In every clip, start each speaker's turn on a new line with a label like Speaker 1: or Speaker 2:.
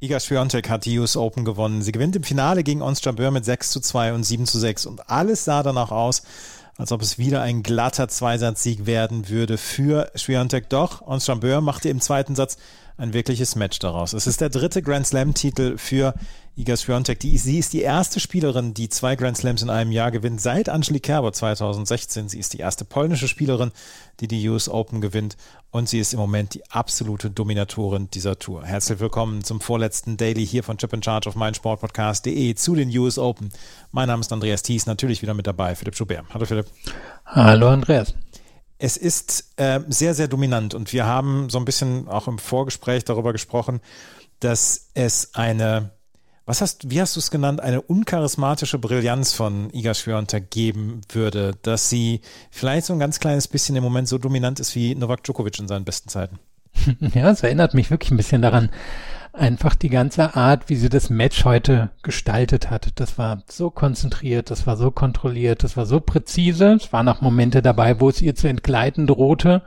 Speaker 1: Iga Swiatek hat die US Open gewonnen. Sie gewinnt im Finale gegen Ons Jabeur mit 6 zu 2 und 7 zu 6 und alles sah danach aus, als ob es wieder ein glatter Zweisatzsieg werden würde für Swiatek. Doch Ons Jabeur machte im zweiten Satz ein wirkliches Match daraus. Es ist der dritte Grand Slam Titel für Iga Swiatek. Sie ist die erste Spielerin, die zwei Grand Slams in einem Jahr gewinnt, seit Angelique Kerber 2016. Sie ist die erste polnische Spielerin, die die US Open gewinnt und sie ist im Moment die absolute Dominatorin dieser Tour. Herzlich willkommen zum vorletzten Daily hier von Chip in Charge auf meinsportpodcast.de zu den US Open. Mein Name ist Andreas Thies, natürlich wieder mit dabei, Philipp Schubert. Hallo Philipp.
Speaker 2: Hallo Andreas.
Speaker 1: Es ist äh, sehr, sehr dominant und wir haben so ein bisschen auch im Vorgespräch darüber gesprochen, dass es eine was hast, wie hast du es genannt, eine uncharismatische Brillanz von Iga Swiatek geben würde, dass sie vielleicht so ein ganz kleines bisschen im Moment so dominant ist wie Novak Djokovic in seinen besten Zeiten?
Speaker 2: Ja, es erinnert mich wirklich ein bisschen daran einfach die ganze Art, wie sie das Match heute gestaltet hat. Das war so konzentriert, das war so kontrolliert, das war so präzise. Es waren auch Momente dabei, wo es ihr zu entgleiten drohte.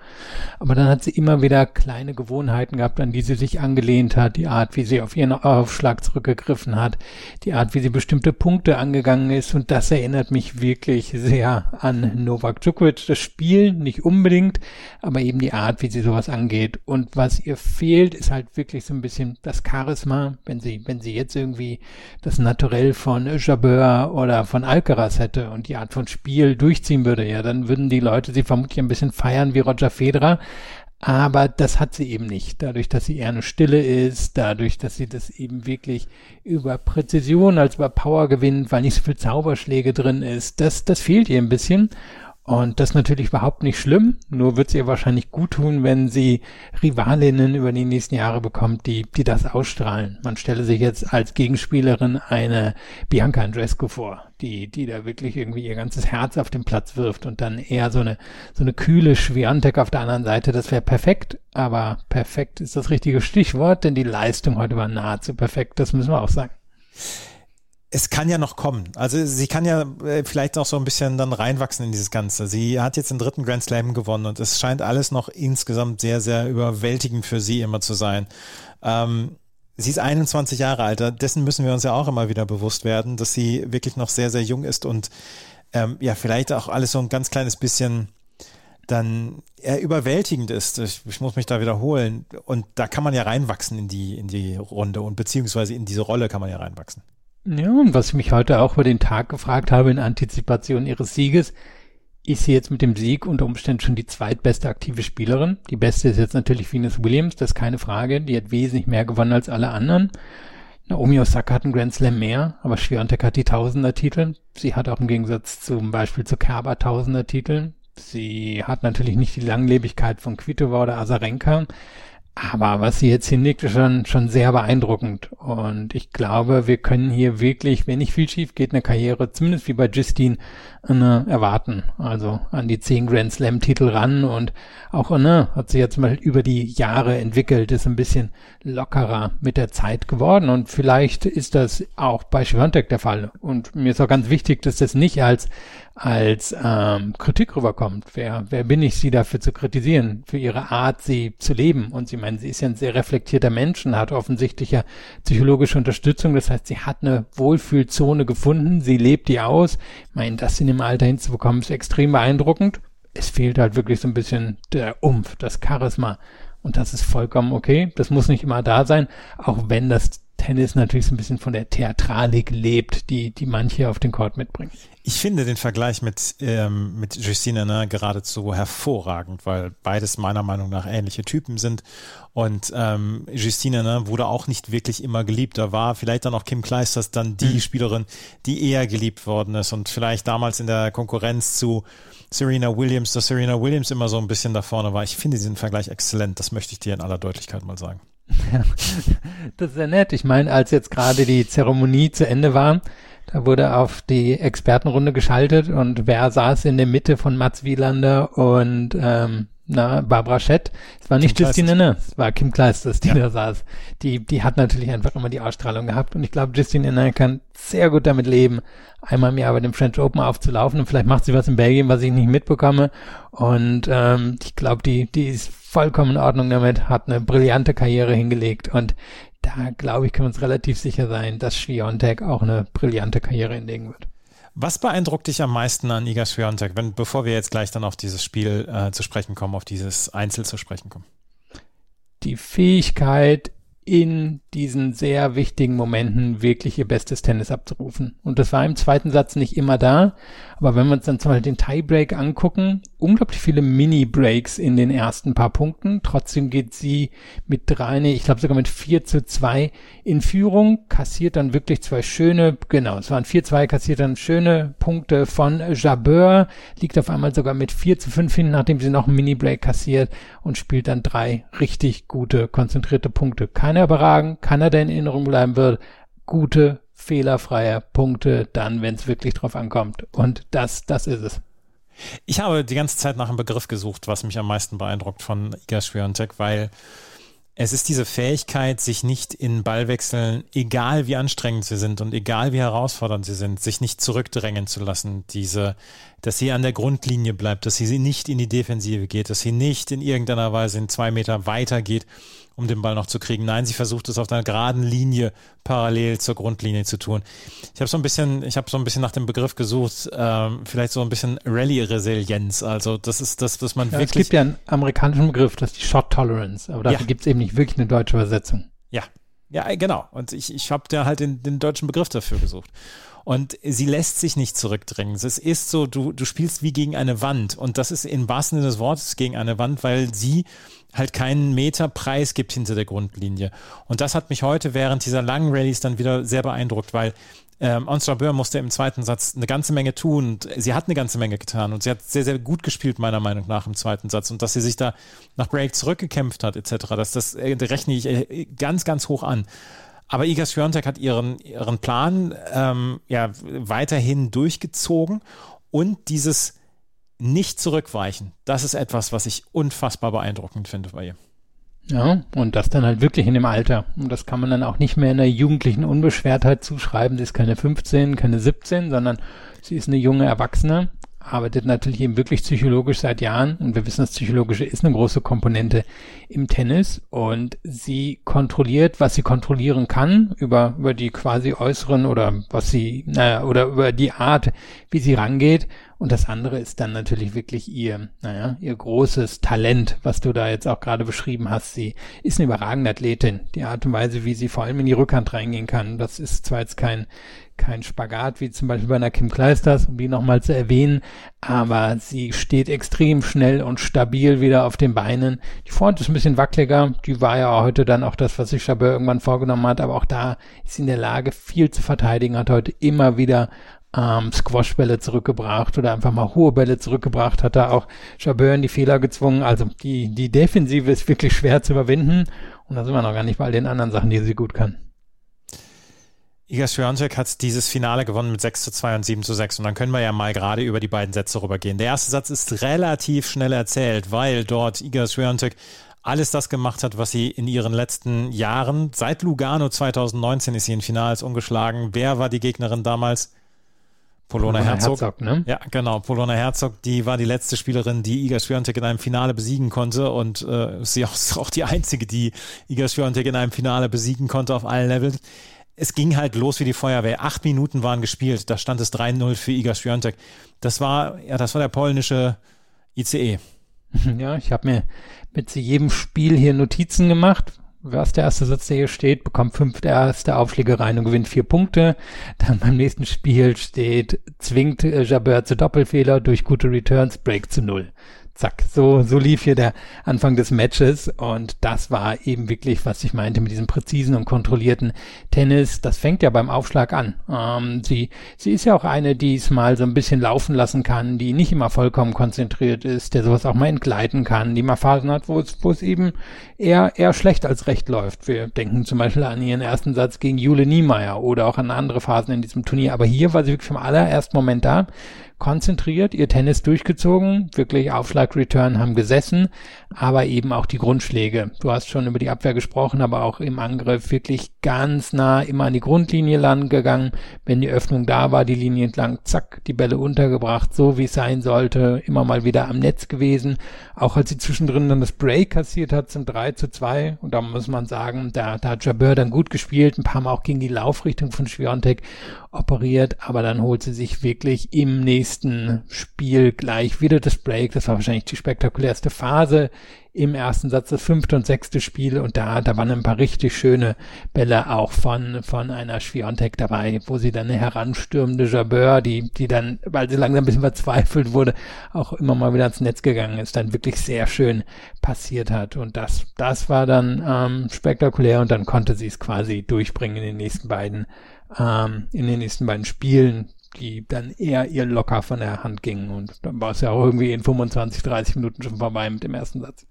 Speaker 2: Aber dann hat sie immer wieder kleine Gewohnheiten gehabt, an die sie sich angelehnt hat. Die Art, wie sie auf ihren Aufschlag zurückgegriffen hat. Die Art, wie sie bestimmte Punkte angegangen ist. Und das erinnert mich wirklich sehr an Novak Djokovic. Das Spiel nicht unbedingt, aber eben die Art, wie sie sowas angeht. Und was ihr fehlt, ist halt wirklich so ein bisschen das Charisma, wenn sie, wenn sie jetzt irgendwie das Naturell von Jabeur oder von Alcaraz hätte und die Art von Spiel durchziehen würde, ja, dann würden die Leute sie vermutlich ein bisschen feiern wie Roger Federer. Aber das hat sie eben nicht. Dadurch, dass sie eher eine Stille ist, dadurch, dass sie das eben wirklich über Präzision als über Power gewinnt, weil nicht so viel Zauberschläge drin ist, das, das fehlt ihr ein bisschen. Und das ist natürlich überhaupt nicht schlimm, nur wird es ihr wahrscheinlich gut tun, wenn sie Rivalinnen über die nächsten Jahre bekommt, die, die das ausstrahlen. Man stelle sich jetzt als Gegenspielerin eine Bianca Andrescu vor, die, die da wirklich irgendwie ihr ganzes Herz auf den Platz wirft und dann eher so eine, so eine kühle Schwerantek auf der anderen Seite. Das wäre perfekt, aber perfekt ist das richtige Stichwort, denn die Leistung heute war nahezu perfekt, das müssen wir auch sagen
Speaker 1: es kann ja noch kommen. Also sie kann ja äh, vielleicht auch so ein bisschen dann reinwachsen in dieses Ganze. Sie hat jetzt den dritten Grand Slam gewonnen und es scheint alles noch insgesamt sehr, sehr überwältigend für sie immer zu sein. Ähm, sie ist 21 Jahre alt, dessen müssen wir uns ja auch immer wieder bewusst werden, dass sie wirklich noch sehr, sehr jung ist und ähm, ja, vielleicht auch alles so ein ganz kleines bisschen dann eher überwältigend ist. Ich, ich, muss mich da wiederholen. Und da kann man ja reinwachsen in die, in die Runde und beziehungsweise in diese Rolle kann man ja reinwachsen.
Speaker 2: Ja, und was ich mich heute auch über den Tag gefragt habe in Antizipation ihres Sieges, ist sie jetzt mit dem Sieg unter Umständen schon die zweitbeste aktive Spielerin. Die beste ist jetzt natürlich Venus Williams, das ist keine Frage. Die hat wesentlich mehr gewonnen als alle anderen. Naomi Osaka hat einen Grand Slam mehr, aber Schwiontek hat die Tausender-Titel. Sie hat auch im Gegensatz zum Beispiel zu Kerber Tausender-Titel. Sie hat natürlich nicht die Langlebigkeit von Kvitova oder Azarenka, aber was sie jetzt hinlegt, ist schon, schon sehr beeindruckend. Und ich glaube, wir können hier wirklich, wenn nicht viel schief geht, eine Karriere, zumindest wie bei Justine, eine erwarten. Also an die zehn Grand Slam Titel ran und auch ne, hat sie jetzt mal über die Jahre entwickelt, ist ein bisschen lockerer mit der Zeit geworden und vielleicht ist das auch bei Schwantek der Fall. Und mir ist auch ganz wichtig, dass das nicht als als ähm, Kritik rüberkommt. Wer, wer bin ich, sie dafür zu kritisieren, für ihre Art, sie zu leben? Und sie meinen, sie ist ja ein sehr reflektierter Mensch und hat offensichtlich ja psychologische Unterstützung. Das heißt, sie hat eine Wohlfühlzone gefunden, sie lebt die aus. Ich meine, das in dem Alter hinzubekommen, ist extrem beeindruckend. Es fehlt halt wirklich so ein bisschen der Umf, das Charisma. Und das ist vollkommen okay. Das muss nicht immer da sein, auch wenn das Tennis natürlich so ein bisschen von der Theatralik lebt, die, die manche auf den Court mitbringen.
Speaker 1: Ich finde den Vergleich mit, ähm, mit Justine ne, geradezu hervorragend, weil beides meiner Meinung nach ähnliche Typen sind. Und ähm, Justine ne, wurde auch nicht wirklich immer geliebt. Da war vielleicht dann auch Kim Kleisters dann die mhm. Spielerin, die eher geliebt worden ist und vielleicht damals in der Konkurrenz zu Serena Williams, dass Serena Williams immer so ein bisschen da vorne war. Ich finde diesen Vergleich exzellent. Das möchte ich dir in aller Deutlichkeit mal sagen.
Speaker 2: Ja, das ist ja nett. Ich meine, als jetzt gerade die Zeremonie zu Ende war, da wurde auf die Expertenrunde geschaltet und wer saß in der Mitte von Mats Wielander und ähm, na, Barbara Schett. Es war nicht Kim Justine Inne, es war Kim Kleisters, die ja. da saß. Die, die hat natürlich einfach immer die Ausstrahlung gehabt und ich glaube, Justine Inne kann sehr gut damit leben, einmal im Jahr bei dem French Open aufzulaufen und vielleicht macht sie was in Belgien, was ich nicht mitbekomme und ähm, ich glaube, die, die ist vollkommen in Ordnung damit, hat eine brillante Karriere hingelegt und da glaube ich, können wir uns relativ sicher sein, dass Schwiontek auch eine brillante Karriere hinlegen wird.
Speaker 1: Was beeindruckt dich am meisten an Iga Swiatek, wenn, bevor wir jetzt gleich dann auf dieses Spiel äh, zu sprechen kommen, auf dieses Einzel zu sprechen kommen?
Speaker 2: Die Fähigkeit, in diesen sehr wichtigen Momenten wirklich ihr bestes Tennis abzurufen. Und das war im zweiten Satz nicht immer da. Aber wenn wir uns dann zum Beispiel den Tiebreak angucken, unglaublich viele Mini-Breaks in den ersten paar Punkten. Trotzdem geht sie mit drei, nee, ich glaube sogar mit vier zu zwei in Führung, kassiert dann wirklich zwei schöne, genau, es waren vier zwei, kassiert dann schöne Punkte von Jabeur, liegt auf einmal sogar mit vier zu fünf hin, nachdem sie noch einen Mini-Break kassiert und spielt dann drei richtig gute, konzentrierte Punkte. Kann er überragen, kann er der in Erinnerung bleiben wird, gute, fehlerfreie Punkte dann, wenn es wirklich drauf ankommt. Und das, das ist es.
Speaker 1: Ich habe die ganze Zeit nach einem Begriff gesucht, was mich am meisten beeindruckt von Iga Swiatek, weil es ist diese Fähigkeit, sich nicht in Ballwechseln, egal wie anstrengend sie sind und egal wie herausfordernd sie sind, sich nicht zurückdrängen zu lassen. Diese, dass sie an der Grundlinie bleibt, dass sie nicht in die Defensive geht, dass sie nicht in irgendeiner Weise in zwei Meter weiter geht, um den Ball noch zu kriegen. Nein, sie versucht es auf einer geraden Linie parallel zur Grundlinie zu tun. Ich habe so ein bisschen, ich habe so ein bisschen nach dem Begriff gesucht, ähm, vielleicht so ein bisschen Rallye-Resilienz. Also das ist das, was man ja, wirklich. Es
Speaker 2: gibt ja einen amerikanischen Begriff, das ist die Shot Tolerance, aber dafür ja. gibt es eben nicht wirklich eine deutsche Übersetzung.
Speaker 1: Ja, ja, genau. Und ich, ich habe da halt den, den deutschen Begriff dafür gesucht. Und sie lässt sich nicht zurückdrängen. Es ist so, du, du spielst wie gegen eine Wand. Und das ist im wahrsten Sinne des Wortes gegen eine Wand, weil sie halt keinen Meter Preis gibt hinter der Grundlinie. Und das hat mich heute während dieser langen Rallyes dann wieder sehr beeindruckt, weil ähm, Ons Jabeur musste im zweiten Satz eine ganze Menge tun und sie hat eine ganze Menge getan und sie hat sehr, sehr gut gespielt, meiner Meinung nach, im zweiten Satz und dass sie sich da nach Break zurückgekämpft hat, etc., das, das äh, rechne ich äh, ganz, ganz hoch an. Aber Iga Swiatek hat ihren, ihren Plan ähm, ja weiterhin durchgezogen und dieses nicht zurückweichen, das ist etwas, was ich unfassbar beeindruckend finde bei ihr.
Speaker 2: Ja, und das dann halt wirklich in dem Alter. Und das kann man dann auch nicht mehr in der jugendlichen Unbeschwertheit zuschreiben. Sie ist keine 15, keine 17, sondern sie ist eine junge Erwachsene, arbeitet natürlich eben wirklich psychologisch seit Jahren. Und wir wissen, das Psychologische ist eine große Komponente im Tennis. Und sie kontrolliert, was sie kontrollieren kann, über, über die quasi äußeren oder was sie, naja, oder über die Art, wie sie rangeht. Und das andere ist dann natürlich wirklich ihr, naja, ihr großes Talent, was du da jetzt auch gerade beschrieben hast. Sie ist eine überragende Athletin. Die Art und Weise, wie sie vor allem in die Rückhand reingehen kann, das ist zwar jetzt kein, kein Spagat, wie zum Beispiel bei einer Kim Kleisters, um die nochmal zu erwähnen, aber sie steht extrem schnell und stabil wieder auf den Beinen. Die Front ist ein bisschen wackeliger, die war ja heute dann auch das, was sich Chabot irgendwann vorgenommen hat, aber auch da ist sie in der Lage, viel zu verteidigen, hat heute immer wieder ähm, Squashbälle zurückgebracht oder einfach mal hohe Bälle zurückgebracht, hat da auch Chabeur in die Fehler gezwungen. Also die, die Defensive ist wirklich schwer zu überwinden und da sind wir noch gar nicht bei all den anderen Sachen, die sie gut kann.
Speaker 1: Iga Swiatek hat dieses Finale gewonnen mit 6 zu 2 und 7 zu 6 und dann können wir ja mal gerade über die beiden Sätze rübergehen. Der erste Satz ist relativ schnell erzählt, weil dort Iga Swiatek alles das gemacht hat, was sie in ihren letzten Jahren, seit Lugano 2019 ist sie in Finals ungeschlagen. Wer war die Gegnerin damals? Polona, Polona Herzog. Herzog ne? Ja, genau. Polona Herzog, die war die letzte Spielerin, die Iga Swiatek in einem Finale besiegen konnte und äh, sie ist auch die einzige, die Iga Swiatek in einem Finale besiegen konnte auf allen Levels. Es ging halt los wie die Feuerwehr. Acht Minuten waren gespielt. Da stand es 3-0 für Iga Swiatek. Das war, ja, das war der polnische ICE.
Speaker 2: Ja, ich habe mir mit jedem Spiel hier Notizen gemacht, was der erste Satz, der hier steht, bekommt fünf erste Aufschläge rein und gewinnt vier Punkte. Dann beim nächsten Spiel steht, zwingt äh, Jabeur zu Doppelfehler durch gute Returns, Break zu null zack, so, so lief hier der Anfang des Matches und das war eben wirklich, was ich meinte mit diesem präzisen und kontrollierten Tennis. Das fängt ja beim Aufschlag an. Ähm, sie, sie ist ja auch eine, die es mal so ein bisschen laufen lassen kann, die nicht immer vollkommen konzentriert ist, der sowas auch mal entgleiten kann, die mal Phasen hat, wo es, wo es eben eher, eher schlecht als recht läuft. Wir denken zum Beispiel an ihren ersten Satz gegen Jule Niemeyer oder auch an andere Phasen in diesem Turnier. Aber hier war sie wirklich vom allerersten Moment da, konzentriert, ihr Tennis durchgezogen, wirklich Aufschlag, Return haben gesessen, aber eben auch die Grundschläge. Du hast schon über die Abwehr gesprochen, aber auch im Angriff wirklich ganz nah immer an die Grundlinie lang gegangen. Wenn die Öffnung da war, die Linie entlang, zack, die Bälle untergebracht, so wie es sein sollte, immer mal wieder am Netz gewesen. Auch als sie zwischendrin dann das Break kassiert hat zum 3 zu 2 und da muss man sagen, da, da hat Jabeur dann gut gespielt, ein paar Mal auch gegen die Laufrichtung von Schwiontek operiert, aber dann holt sie sich wirklich im nächsten Spiel gleich wieder das Break. Das war wahrscheinlich die spektakulärste Phase im ersten Satz, das fünfte und sechste Spiel und da, da waren ein paar richtig schöne Bälle auch von, von einer Schwiontek dabei, wo sie dann eine heranstürmende Jabeur, die, die dann, weil sie langsam ein bisschen verzweifelt wurde, auch immer mal wieder ans Netz gegangen ist, dann wirklich sehr schön passiert hat und das, das war dann ähm, spektakulär und dann konnte sie es quasi durchbringen in den nächsten beiden ähm, in den nächsten beiden Spielen, die dann eher ihr locker von der Hand gingen. Und dann war es ja auch irgendwie in 25, 30 Minuten schon vorbei mit dem ersten Satz.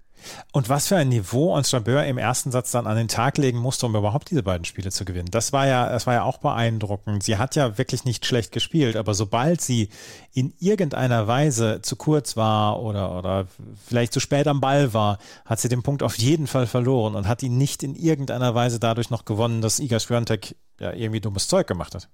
Speaker 1: Und was für ein Niveau uns Jabeur im ersten Satz dann an den Tag legen musste, um überhaupt diese beiden Spiele zu gewinnen. Das war ja, das war ja auch beeindruckend. Sie hat ja wirklich nicht schlecht gespielt, aber sobald sie in irgendeiner Weise zu kurz war oder, oder vielleicht zu spät am Ball war, hat sie den Punkt auf jeden Fall verloren und hat ihn nicht in irgendeiner Weise dadurch noch gewonnen, dass Iga Swiatek ja irgendwie dummes Zeug gemacht hat.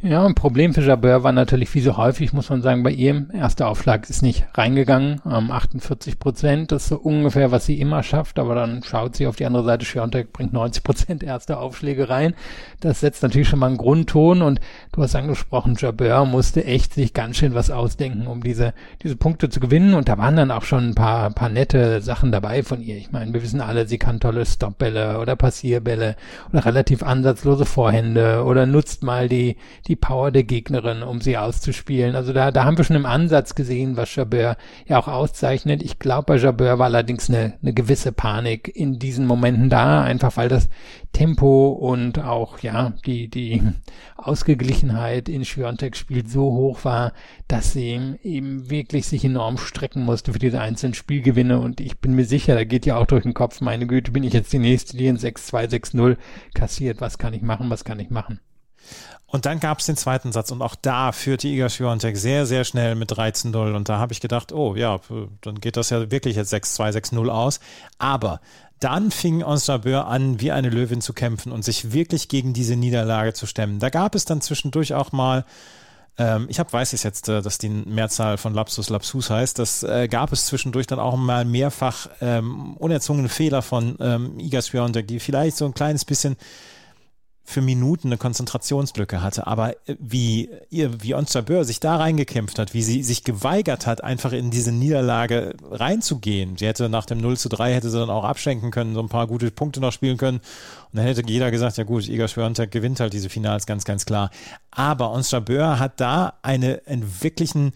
Speaker 2: Ja, ein Problem für Jabeur war natürlich, wie so häufig, muss man sagen, bei ihr, erster Aufschlag ist nicht reingegangen, ähm, 48 Prozent, das ist so ungefähr, was sie immer schafft, aber dann schaut sie auf die andere Seite, Schiontek bringt 90 Prozent erste Aufschläge rein. Das setzt natürlich schon mal einen Grundton und du hast angesprochen, Jabeur musste echt sich ganz schön was ausdenken, um diese, diese Punkte zu gewinnen und da waren dann auch schon ein paar, paar nette Sachen dabei von ihr. Ich meine, wir wissen alle, sie kann tolle Stopbälle oder Passierbälle oder relativ ansatzlose Vorhände oder nutzt mal die, die Power der Gegnerin, um sie auszuspielen. Also da, da haben wir schon im Ansatz gesehen, was Jabeur ja auch auszeichnet. Ich glaube, bei Jabeur war allerdings eine, eine gewisse Panik in diesen Momenten da, einfach weil das Tempo und auch, ja, die, die Ausgeglichenheit in Schwiontek's Spiel so hoch war, dass sie eben wirklich sich enorm strecken musste für diese einzelnen Spielgewinne. Und ich bin mir sicher, da geht ja auch durch den Kopf, meine Güte, bin ich jetzt die nächste, die in 6-2, 6-0 kassiert. Was kann ich machen? Was kann ich machen?
Speaker 1: Und dann gab es den zweiten Satz und auch da führte Iga Swiatek sehr, sehr schnell mit 13-0 und da habe ich gedacht, oh ja, dann geht das ja wirklich jetzt 6-2, 6-0 aus. Aber dann fing Ons Jabeur an, wie eine Löwin zu kämpfen und sich wirklich gegen diese Niederlage zu stemmen. Da gab es dann zwischendurch auch mal ähm, ich habe weiß es jetzt, äh, dass die Mehrzahl von Lapsus Lapsus heißt. Das äh, gab es zwischendurch dann auch mal mehrfach ähm, unerzwungene Fehler von ähm, Iga Swiatek, die vielleicht so ein kleines bisschen für Minuten eine Konzentrationslücke hatte. Aber äh, wie ihr, wie Ons Jabeur sich da reingekämpft hat, wie sie sich geweigert hat, einfach in diese Niederlage reinzugehen. Sie hätte nach dem 0 zu 3 hätte sie dann auch abschenken können, so ein paar gute Punkte noch spielen können. Und dann hätte jeder gesagt, ja gut, Iga Schwörntek gewinnt halt diese Finals ganz, ganz klar. Aber Ons Jabeur hat da eine, einen wirklichen,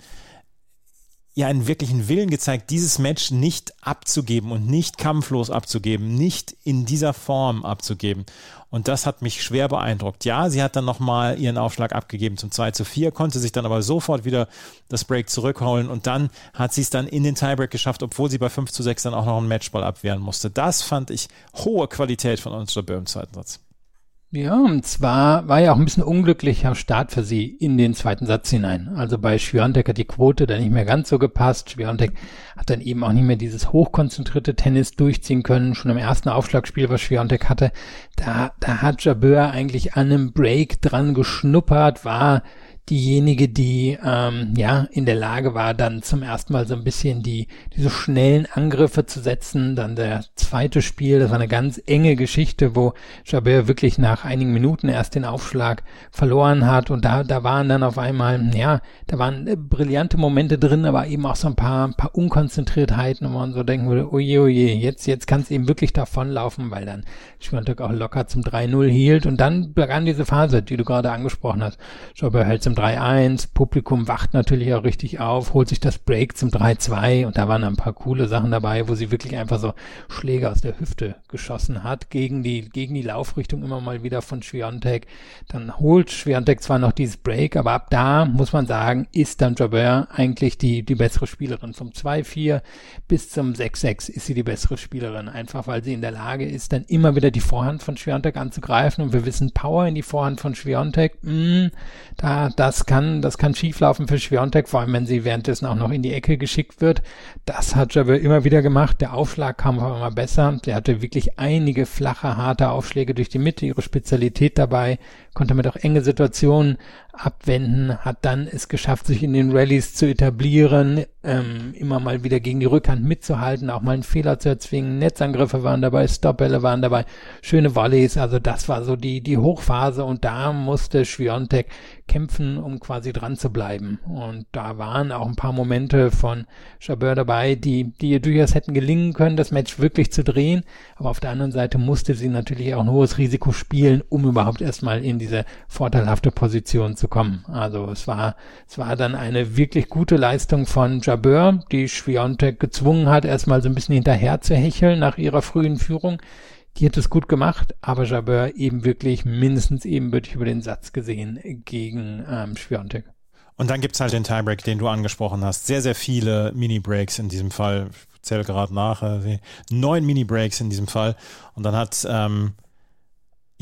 Speaker 1: ja einen wirklichen Willen gezeigt, dieses Match nicht abzugeben und nicht kampflos abzugeben, nicht in dieser Form abzugeben. Und das hat mich schwer beeindruckt. Ja, sie hat dann nochmal ihren Aufschlag abgegeben zum 2 zu 4, konnte sich dann aber sofort wieder das Break zurückholen und dann hat sie es dann in den Tiebreak geschafft, obwohl sie bei 5 zu 6 dann auch noch einen Matchball abwehren musste. Das fand ich hohe Qualität von uns im zweiten Satz.
Speaker 2: Ja, und zwar war ja auch ein bisschen unglücklicher Start für sie in den zweiten Satz hinein. Also bei Schwiontek hat die Quote dann nicht mehr ganz so gepasst. Schwiontek hat dann eben auch nicht mehr dieses hochkonzentrierte Tennis durchziehen können. Schon im ersten Aufschlagspiel, was Schwiontek hatte, da, da hat Jabeur eigentlich an einem Break dran geschnuppert, war diejenige, die ähm, ja in der Lage war, dann zum ersten Mal so ein bisschen die diese schnellen Angriffe zu setzen. Dann der zweite Spiel, das war eine ganz enge Geschichte, wo Jabeur wirklich nach einigen Minuten erst den Aufschlag verloren hat und da da waren dann auf einmal ja, da waren äh, brillante Momente drin, aber eben auch so ein paar ein paar Unkonzentriertheiten, wo man so denken würde, oje oje, jetzt jetzt kann es eben wirklich davonlaufen, weil dann Schwiontek auch locker zum 3-0 hielt und dann begann diese Phase, die du gerade angesprochen hast. Jabeur hält zum 3-1, Publikum wacht natürlich auch richtig auf, holt sich das Break zum 3-2 und da waren ein paar coole Sachen dabei, wo sie wirklich einfach so Schläge aus der Hüfte geschossen hat, gegen die, gegen die Laufrichtung immer mal wieder von Schwiontek. Dann holt Schwiontek zwar noch dieses Break, aber ab da muss man sagen, ist dann Jabeur eigentlich die, die bessere Spielerin. Vom 2-4 bis zum 6-6 ist sie die bessere Spielerin, einfach weil sie in der Lage ist, dann immer wieder die Vorhand von Schwiontek anzugreifen und wir wissen, Power in die Vorhand von Schwiontek, mh, mm, da, das kann, das kann schieflaufen für Schwiontek, vor allem wenn sie währenddessen auch noch in die Ecke geschickt wird. Das hat Javel immer wieder gemacht. Der Aufschlag kam aber immer besser. Sie hatte wirklich einige flache, harte Aufschläge durch die Mitte, ihre Spezialität dabei, konnte damit auch enge Situationen abwenden, hat dann es geschafft, sich in den Rallyes zu etablieren, ähm, immer mal wieder gegen die Rückhand mitzuhalten, auch mal einen Fehler zu erzwingen. Netzangriffe waren dabei, Stopbälle waren dabei, schöne Volleys, also das war so die, die Hochphase und da musste Schwiontek kämpfen, um quasi dran zu bleiben. Und da waren auch ein paar Momente von Chabeur dabei, die, die ihr durchaus hätten gelingen können, das Match wirklich zu drehen. Aber auf der anderen Seite musste sie natürlich auch ein hohes Risiko spielen, um überhaupt erstmal in diese vorteilhafte Position zu kommen. Also es war, es war dann eine wirklich gute Leistung von Jabeur, die Schwiontek gezwungen hat, erstmal so ein bisschen hinterher zu hecheln nach ihrer frühen Führung. Die hat es gut gemacht, aber Jabeur eben wirklich mindestens ebenbürtig über den Satz gesehen gegen ähm, Schwiontek.
Speaker 1: Und dann gibt's halt den Tiebreak, den du angesprochen hast. Sehr, sehr viele Mini-Breaks in diesem Fall. Ich zähle gerade nach. Äh, neun Mini-Breaks in diesem Fall. Und dann hat ähm,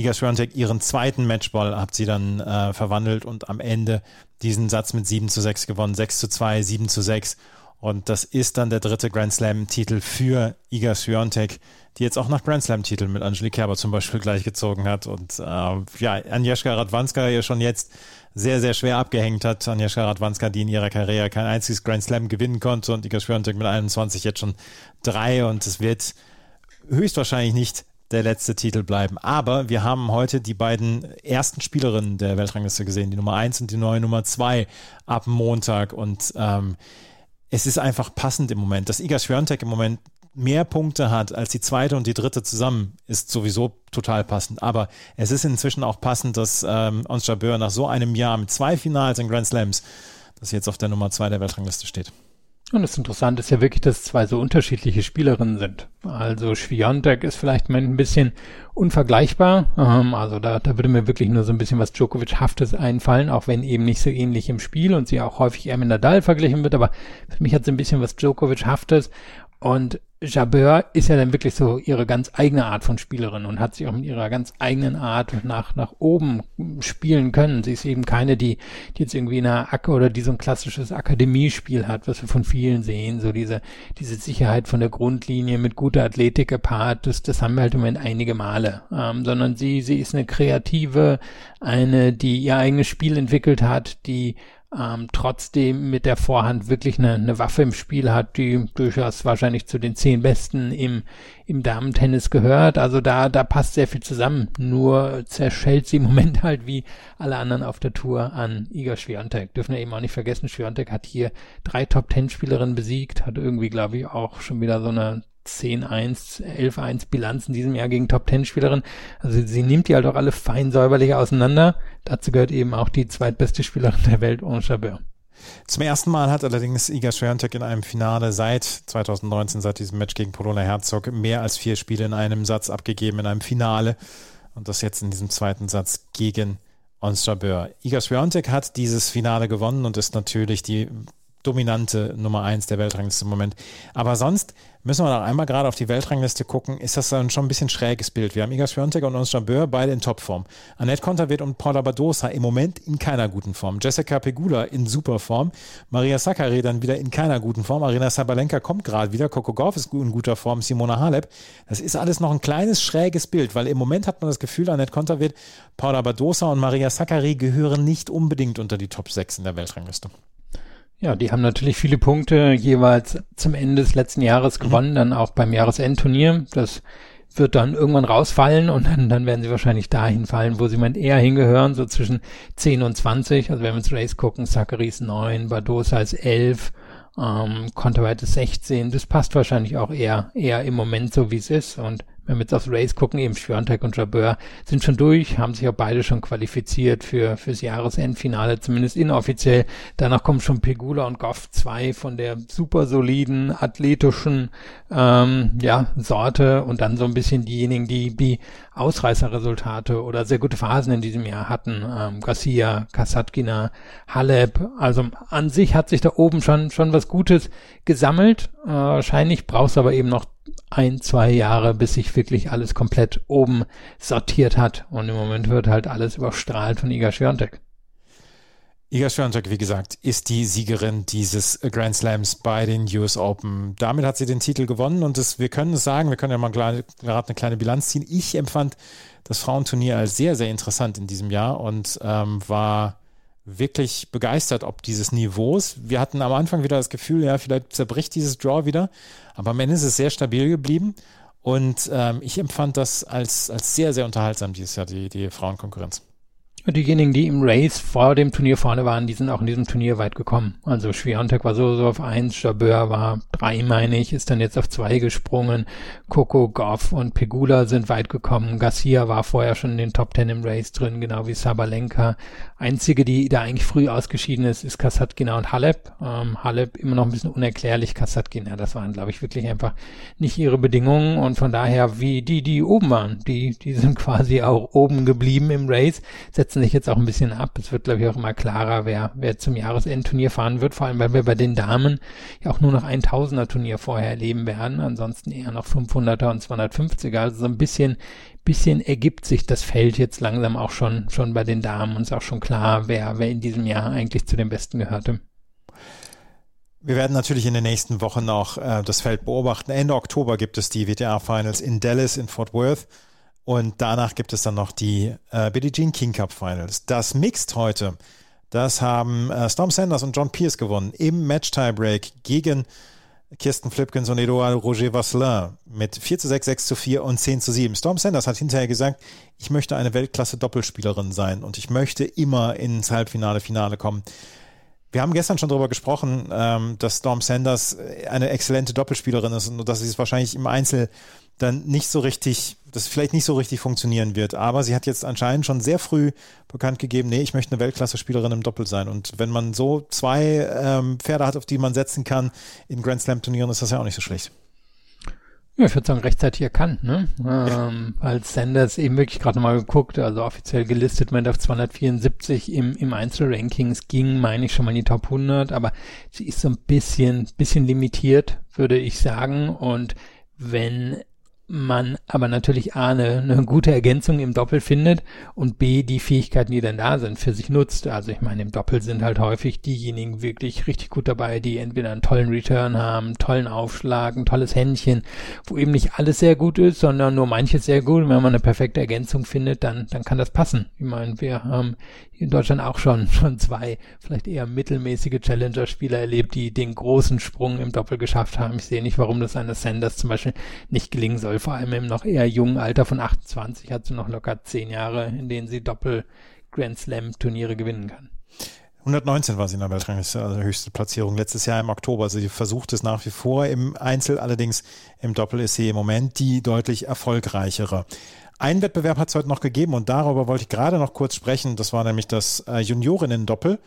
Speaker 1: Iga Swiatek ihren zweiten Matchball hat sie dann äh, verwandelt und am Ende diesen Satz mit 7 zu 6 gewonnen. 6 zu 2, 7 zu 6. Und das ist dann der dritte Grand Slam-Titel für Iga Swiatek, die jetzt auch nach Grand Slam-Titeln mit Angelique Kerber zum Beispiel gleichgezogen hat. Und äh, ja, Agnieszka Radwanska ihr schon jetzt sehr, sehr schwer abgehängt hat. Agnieszka Radwanska, die in ihrer Karriere kein einziges Grand Slam gewinnen konnte und Iga Swiatek mit 21 jetzt schon drei. Und es wird höchstwahrscheinlich nicht der letzte Titel bleiben. Aber wir haben heute die beiden ersten Spielerinnen der Weltrangliste gesehen, die Nummer 1 und die neue Nummer 2 ab Montag. Und ähm, es ist einfach passend im Moment. Dass Iga Swiatek im Moment mehr Punkte hat als die zweite und die dritte zusammen, ist sowieso total passend. Aber es ist inzwischen auch passend, dass ähm, Ons Jabeur nach so einem Jahr mit zwei Finals in Grand Slams, sie jetzt auf der Nummer 2 der Weltrangliste steht.
Speaker 2: Und das Interessante ist ja wirklich, dass zwei so unterschiedliche Spielerinnen sind. Also Schwiontek ist vielleicht ein bisschen unvergleichbar. Ähm, also da, da würde mir wirklich nur so ein bisschen was Djokovic-haftes einfallen, auch wenn eben nicht so ähnlich im Spiel und sie auch häufig eher mit Nadal verglichen wird. Aber für mich hat sie ein bisschen was Djokovic-haftes. Und Jabeur ist ja dann wirklich so ihre ganz eigene Art von Spielerin und hat sich auch mit ihrer ganz eigenen Art nach, nach oben spielen können. Sie ist eben keine, die, die jetzt irgendwie in einer Acker oder die so ein klassisches Akademiespiel hat, was wir von vielen sehen. So diese, diese Sicherheit von der Grundlinie mit guter Athletik gepaart. Das, das haben wir halt im Moment einige Male. Ähm, sondern sie, sie ist eine kreative, eine, die ihr eigenes Spiel entwickelt hat, die ähm, trotzdem mit der Vorhand wirklich eine, eine Waffe im Spiel hat, die durchaus wahrscheinlich zu den zehn Besten im, im Damentennis gehört. Also da, da passt sehr viel zusammen. Nur zerschellt sie im Moment halt wie alle anderen auf der Tour an Iga Swiatek. Dürfen wir eben auch nicht vergessen, Swiatek hat hier drei Top-Ten-Spielerinnen besiegt, hat irgendwie, glaube ich, auch schon wieder so eine 10-1, 11-1 Bilanz in diesem Jahr gegen Top-10-Spielerin. Also sie nimmt die halt auch alle fein säuberlich auseinander. Dazu gehört eben auch die zweitbeste Spielerin der Welt, Anne Chabert.
Speaker 1: Zum ersten Mal hat allerdings Iga Swiatek in einem Finale seit 2019, seit diesem Match gegen Polona Herzog, mehr als vier Spiele in einem Satz abgegeben, in einem Finale. Und das jetzt in diesem zweiten Satz gegen Ons Jabeur. Iga Swiatek hat dieses Finale gewonnen und ist natürlich die dominante Nummer 1 der Weltrangliste im Moment. Aber sonst müssen wir noch einmal gerade auf die Weltrangliste gucken, ist das dann schon ein bisschen schräges Bild. Wir haben Iga Swiatek und Ons Jabeur beide in Topform. Annette Konterweht und Paula Badosa im Moment in keiner guten Form. Jessica Pegula in super Form. Maria Sakkari dann wieder in keiner guten Form. Arena Sabalenka kommt gerade wieder. Coco Gauff ist in guter Form. Simona Halep. Das ist alles noch ein kleines schräges Bild, weil im Moment hat man das Gefühl, Annette Konterweht, Paula Badosa und Maria Sakkari gehören nicht unbedingt unter die Top 6 in der Weltrangliste.
Speaker 2: Ja, die haben natürlich viele Punkte jeweils zum Ende des letzten Jahres mhm. gewonnen, dann auch beim Jahresendturnier. Das wird dann irgendwann rausfallen und dann, dann werden sie wahrscheinlich dahin fallen, wo sie mal eher hingehören, so zwischen 10 und 20. Also wenn wir ins Race gucken, Zacharias 9, Badosa ist 11, ähm, Conterweit ist 16. Das passt wahrscheinlich auch eher, eher im Moment so, wie es ist und wenn wir jetzt aufs Race gucken, eben Schwiontek und Jabeur sind schon durch, haben sich auch beide schon qualifiziert für fürs Jahresendfinale, zumindest inoffiziell. Danach kommen schon Pegula und Goff, zwei von der super soliden, athletischen ähm, ja, Sorte und dann so ein bisschen diejenigen, die die Ausreißerresultate oder sehr gute Phasen in diesem Jahr hatten. Ähm, Garcia, Kasatkina, Halep. Also an sich hat sich da oben schon schon was Gutes gesammelt. Äh, wahrscheinlich brauchst aber eben noch ein, zwei Jahre, bis sich wirklich alles komplett oben sortiert hat. Und im Moment wird halt alles überstrahlt von Iga Swiatek.
Speaker 1: Iga Swiatek, wie gesagt, ist die Siegerin dieses Grand Slams bei den US Open. Damit hat sie den Titel gewonnen und das, wir können es sagen, wir können ja mal gerade eine kleine Bilanz ziehen. Ich empfand das Frauenturnier als sehr, sehr interessant in diesem Jahr und ähm, war wirklich begeistert ob dieses Niveaus. Wir hatten am Anfang wieder das Gefühl, ja, vielleicht zerbricht dieses Draw wieder, aber am Ende ist es sehr stabil geblieben und ähm, ich empfand das als, als sehr, sehr unterhaltsam dieses Jahr, die, die Frauenkonkurrenz.
Speaker 2: Diejenigen, die im Race vor dem Turnier vorne waren, die sind auch in diesem Turnier weit gekommen. Also Schwiontek war so, so auf eins, Jabeur war drei, meine ich, ist dann jetzt auf zwei gesprungen. Coco, Goff und Pegula sind weit gekommen. Garcia war vorher schon in den Top Ten im Race drin, genau wie Sabalenka. Einzige, die da eigentlich früh ausgeschieden ist, ist Kasatkina und Halep. Ähm, Halep immer noch ein bisschen unerklärlich. Kasatkina, das waren, glaube ich, wirklich einfach nicht ihre Bedingungen und von daher, wie die, die oben waren, die, die sind quasi auch oben geblieben im Race, setzen sich jetzt auch ein bisschen ab. Es wird, glaube ich, auch immer klarer, wer, wer zum Jahresendturnier fahren wird, vor allem, weil wir bei den Damen ja auch nur noch ein Tausender Turnier vorher erleben werden, ansonsten eher noch 500er und 250er, also so ein bisschen bisschen ergibt sich das Feld jetzt langsam auch schon, schon bei den Damen und ist auch schon klar, wer, wer in diesem Jahr eigentlich zu den Besten gehörte.
Speaker 1: Wir werden natürlich in den nächsten Wochen noch äh, das Feld beobachten. Ende Oktober gibt es die WTA-Finals in Dallas, in Fort Worth. Und danach gibt es dann noch die äh, Billie Jean King Cup Finals. Das Mixed heute, das haben äh, Storm Sanders und John Pierce gewonnen im Match-Tiebreak gegen Kirsten Flipkins und Edouard Roger Vasselin mit 4 zu 6, 6 zu 4 und 10 zu 7. Storm Sanders hat hinterher gesagt, ich möchte eine Weltklasse-Doppelspielerin sein und ich möchte immer ins Halbfinale, Finale kommen. Wir haben gestern schon darüber gesprochen, ähm, dass Storm Sanders eine exzellente Doppelspielerin ist und dass sie es wahrscheinlich im Einzel dann nicht so richtig, das vielleicht nicht so richtig funktionieren wird. Aber sie hat jetzt anscheinend schon sehr früh bekannt gegeben, nee, ich möchte eine Weltklasse-Spielerin im Doppel sein. Und wenn man so zwei ähm, Pferde hat, auf die man setzen kann in Grand Slam-Turnieren, ist das ja auch nicht so schlecht.
Speaker 2: Ja, ich würde sagen, rechtzeitig erkannt, ne? Ähm, als Sanders eben wirklich gerade mal geguckt, also offiziell gelistet, meint auf 274 im, im Einzelrankings ging, meine ich schon mal in die Top 100, aber sie ist so ein bisschen, bisschen limitiert, würde ich sagen. Und wenn man aber natürlich A, eine, eine gute Ergänzung im Doppel findet und B, die Fähigkeiten, die dann da sind, für sich nutzt. Also ich meine, im Doppel sind halt häufig diejenigen wirklich richtig gut dabei, die entweder einen tollen Return haben, tollen Aufschlag, ein tolles Händchen, wo eben nicht alles sehr gut ist, sondern nur manches sehr gut. Und wenn man eine perfekte Ergänzung findet, dann, dann kann das passen. Ich meine, wir haben in Deutschland auch schon, schon zwei vielleicht eher mittelmäßige Challenger-Spieler erlebt, die den großen Sprung im Doppel geschafft haben. Ich sehe nicht, warum das eines Sanders zum Beispiel nicht gelingen soll. Vor allem im noch eher jungen Alter von 28 hat sie noch locker zehn Jahre, in denen sie Doppel Grand Slam Turniere gewinnen kann.
Speaker 1: 119 war sie in der Weltrangliste, also höchste Platzierung letztes Jahr im Oktober. Also sie versucht es nach wie vor im Einzel, allerdings im Doppel ist sie im Moment die deutlich erfolgreichere. Ein Wettbewerb hat es heute noch gegeben und darüber wollte ich gerade noch kurz sprechen. Das war nämlich das äh, Juniorinnen-Doppel.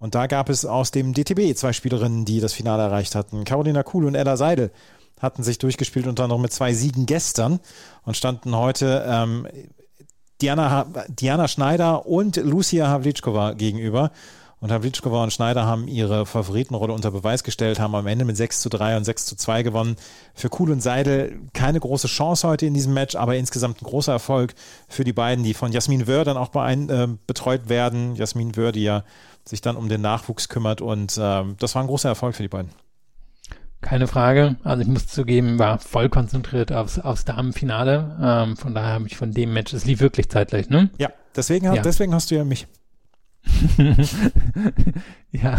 Speaker 1: Und da gab es aus dem DTB zwei Spielerinnen, die das Finale erreicht hatten. Carolina Kuhl und Ella Seidel hatten sich durchgespielt, unter anderem mit zwei Siegen gestern und standen heute ähm, Diana, Diana Schneider und Lucia Havlitschkova gegenüber. und Havlitschkova und Schneider haben ihre Favoritenrolle unter Beweis gestellt, haben am Ende mit 6 zu 3 und 6 zu 2 gewonnen. Für Kuhl und Seidel keine große Chance heute in diesem Match, aber insgesamt ein großer Erfolg für die beiden, die von Jasmin Wörr dann auch beein, äh, betreut werden. Jasmin Wörr, die ja sich dann um den Nachwuchs kümmert und äh, das war ein großer Erfolg für die beiden.
Speaker 2: Keine Frage. Also ich muss zugeben, war voll konzentriert aufs, aufs Damenfinale. Ähm, von daher habe ich von dem Match, es lief wirklich zeitgleich, ne?
Speaker 1: Ja, deswegen, ja. deswegen hast du ja mich.
Speaker 2: ja,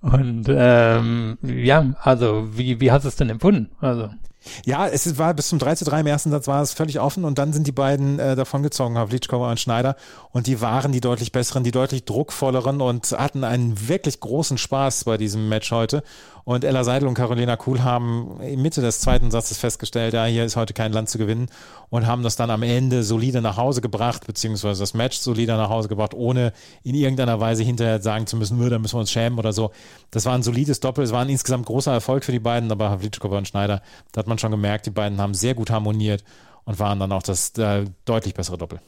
Speaker 2: und ähm, ja, also wie, wie hast du es denn empfunden? Also.
Speaker 1: Ja, es war bis zum 3 zu 3 im ersten Satz war es völlig offen und dann sind die beiden äh, davongezogen, Havlitschkova und Schneider und die waren die deutlich besseren, die deutlich druckvolleren und hatten einen wirklich großen Spaß bei diesem Match heute und Ella Seidel und Carolina Kuhl haben in Mitte des zweiten Satzes festgestellt, ja, hier ist heute kein Land zu gewinnen und haben das dann am Ende solide nach Hause gebracht, beziehungsweise das Match solider nach Hause gebracht, ohne in irgendeiner Weise hinterher sagen zu müssen, da müssen wir uns schämen oder so. Das war ein solides Doppel, es war ein insgesamt großer Erfolg für die beiden, aber Havlitschkova und Schneider, da hat man schon gemerkt, die beiden haben sehr gut harmoniert und waren dann auch das äh, deutlich bessere Doppel.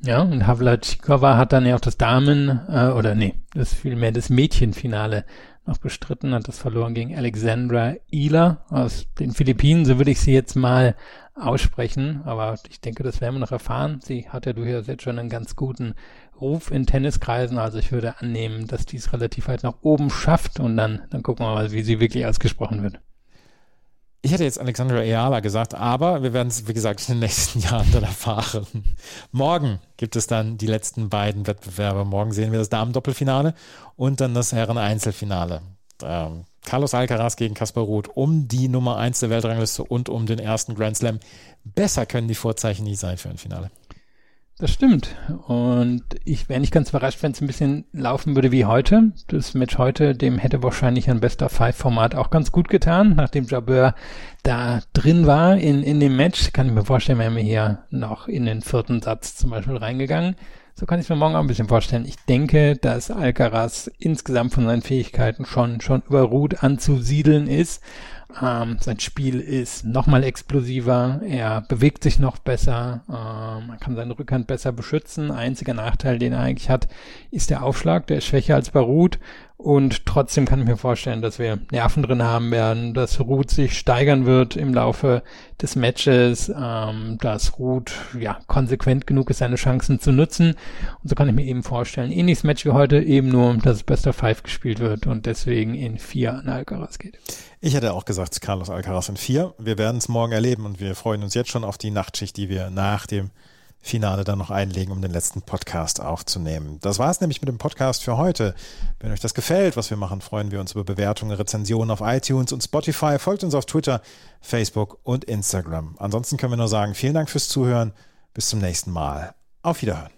Speaker 2: Ja, und Havlatschikova hat dann ja auch das Damen, äh, oder nee, das vielmehr das Mädchenfinale noch bestritten, hat das verloren gegen Alexandra Ila aus den Philippinen. So würde ich sie jetzt mal aussprechen, aber ich denke, das werden wir noch erfahren. Sie hat ja durchaus jetzt schon einen ganz guten Ruf in Tenniskreisen, also ich würde annehmen, dass dies relativ weit nach oben schafft und dann, dann gucken wir mal, wie sie wirklich ausgesprochen wird.
Speaker 1: Ich hätte jetzt Alexandra Eala gesagt, aber wir werden es, wie gesagt, in den nächsten Jahren dann erfahren. Morgen gibt es dann die letzten beiden Wettbewerbe. Morgen sehen wir das Damen-Doppelfinale und dann das Herren-Einzelfinale. Ähm, Carlos Alcaraz gegen Kaspar Ruth um die Nummer 1 der Weltrangliste und um den ersten Grand Slam. Besser können die Vorzeichen nicht sein für ein Finale.
Speaker 2: Das stimmt. Und ich wäre nicht ganz überrascht, wenn es ein bisschen laufen würde wie heute. Das Match heute, dem hätte wahrscheinlich ein Bester Five Format auch ganz gut getan, nachdem Jabeur da drin war in, in dem Match. Kann ich mir vorstellen, wären wir hier noch in den vierten Satz zum Beispiel reingegangen. So kann ich es mir morgen auch ein bisschen vorstellen. Ich denke, dass Alcaraz insgesamt von seinen Fähigkeiten schon, schon über Ruth anzusiedeln ist. Ähm, sein Spiel ist nochmal explosiver, er bewegt sich noch besser, ähm, man kann seine Rückhand besser beschützen. Einziger Nachteil, den er eigentlich hat, ist der Aufschlag, der ist schwächer als bei Ruth und trotzdem kann ich mir vorstellen, dass wir Nerven drin haben werden, dass Ruth sich steigern wird im Laufe des Matches, ähm, dass Ruth ja konsequent genug ist, seine Chancen zu nutzen. Und so kann ich mir eben vorstellen, ähnliches Match wie heute, eben nur, dass es Best of Five gespielt wird und deswegen in vier an Alcaraz geht.
Speaker 1: Ich hätte auch gesagt, Carlos Alcaraz in vier. Wir werden es morgen erleben und wir freuen uns jetzt schon auf die Nachtschicht, die wir nach dem Finale dann noch einlegen, um den letzten Podcast aufzunehmen. Das war es nämlich mit dem Podcast für heute. Wenn euch das gefällt, was wir machen, freuen wir uns über Bewertungen, Rezensionen auf iTunes und Spotify. Folgt uns auf Twitter, Facebook und Instagram. Ansonsten können wir nur sagen, vielen Dank fürs Zuhören. Bis zum nächsten Mal. Auf Wiederhören.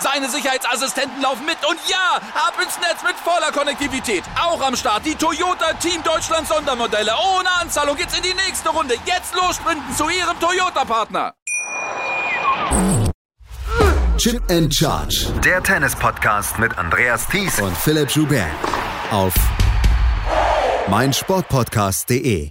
Speaker 3: Seine Sicherheitsassistenten laufen mit. Und ja, ab ins Netz mit voller Konnektivität. Auch am Start die Toyota Team Deutschland Sondermodelle. Ohne Anzahlung geht's in die nächste Runde. Jetzt los sprinten zu ihrem Toyota-Partner.
Speaker 4: Chip and Charge.
Speaker 5: Der Tennis-Podcast mit Andreas Thies
Speaker 4: und Philipp Joubert. Auf meinsportpodcast.de.